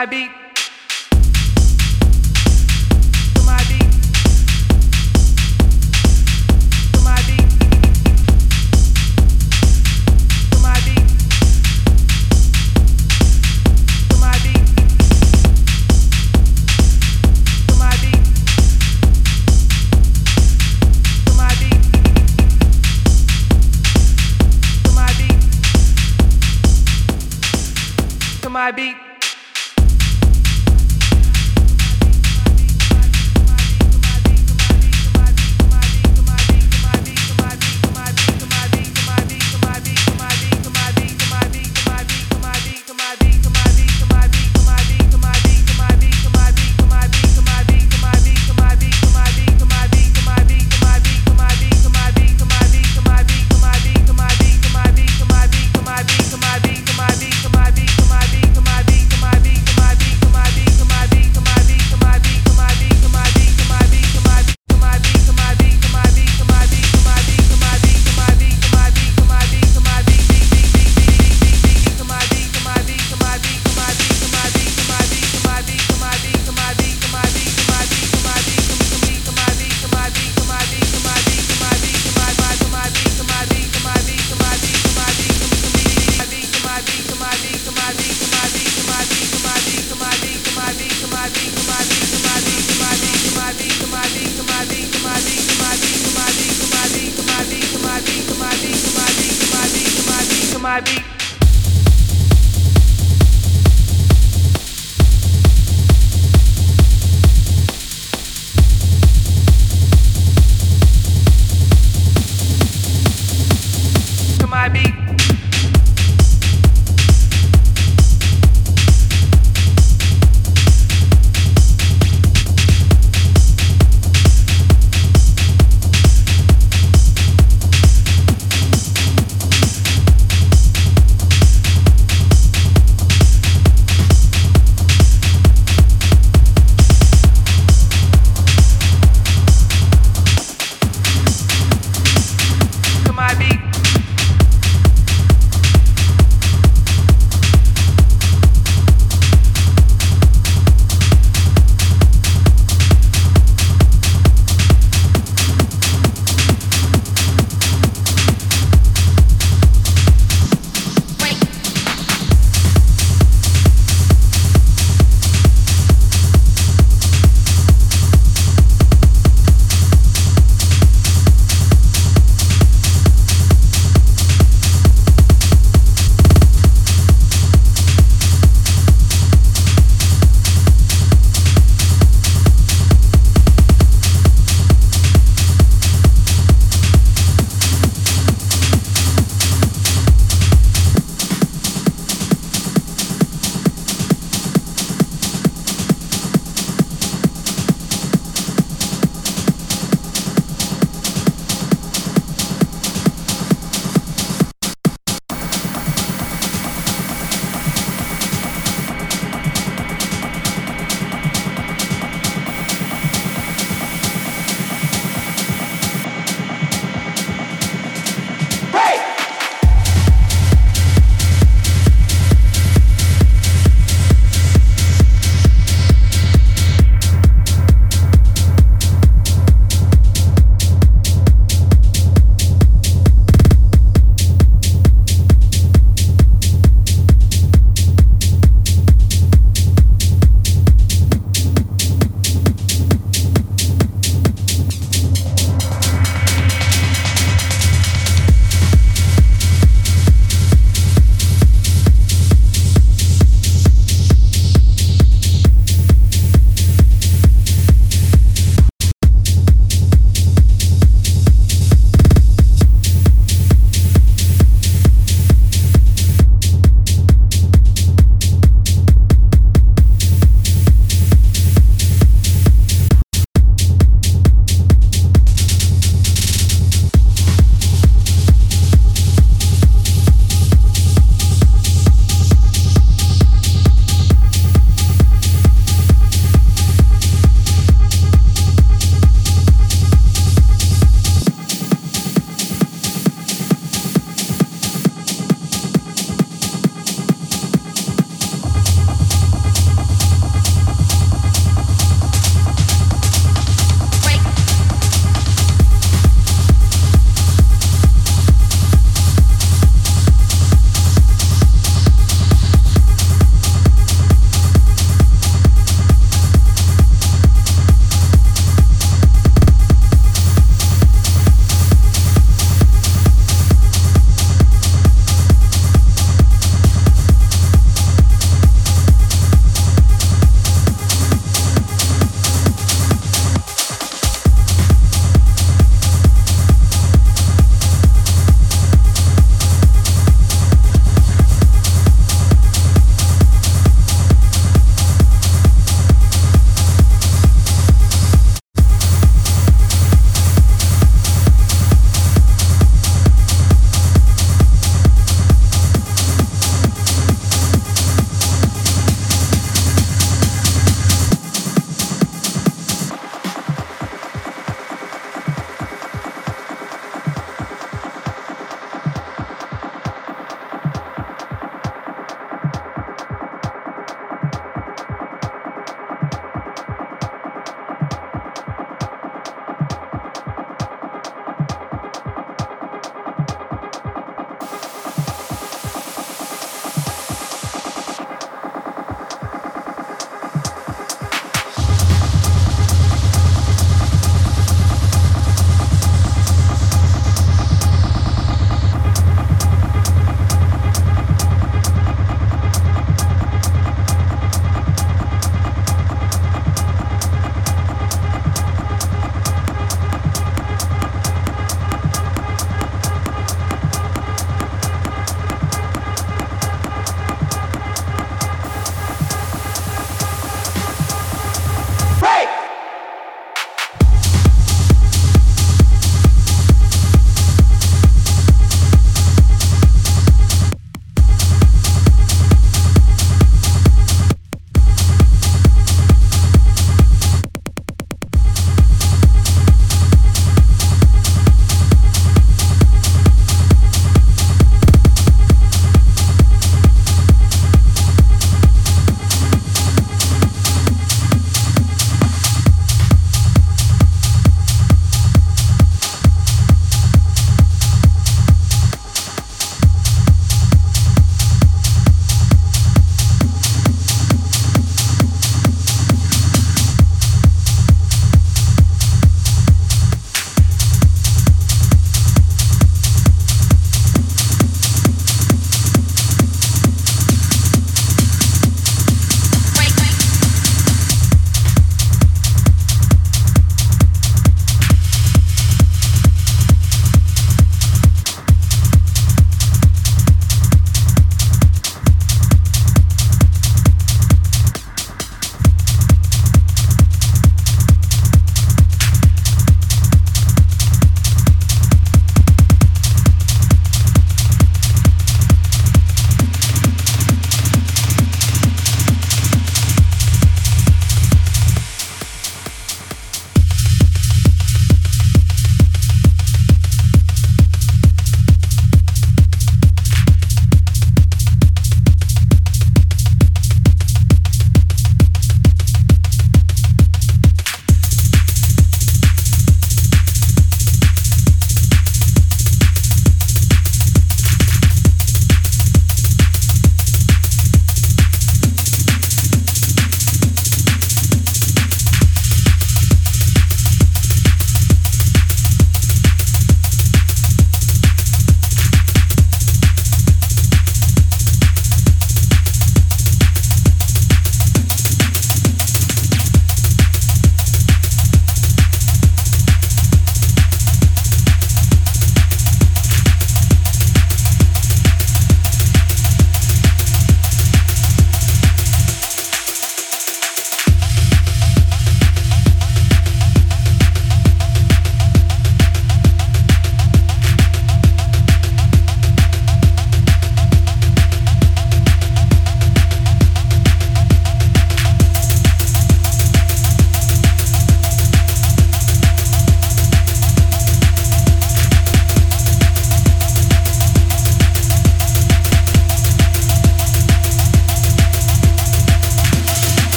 my beat.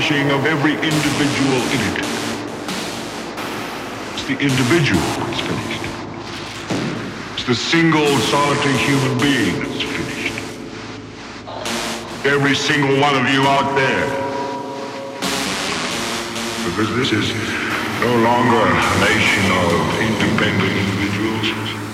Flourishing of every individual in it. It's the individual that's finished. It's the single solitary human being that's finished. Every single one of you out there. Because this is no longer a nation of independent individuals.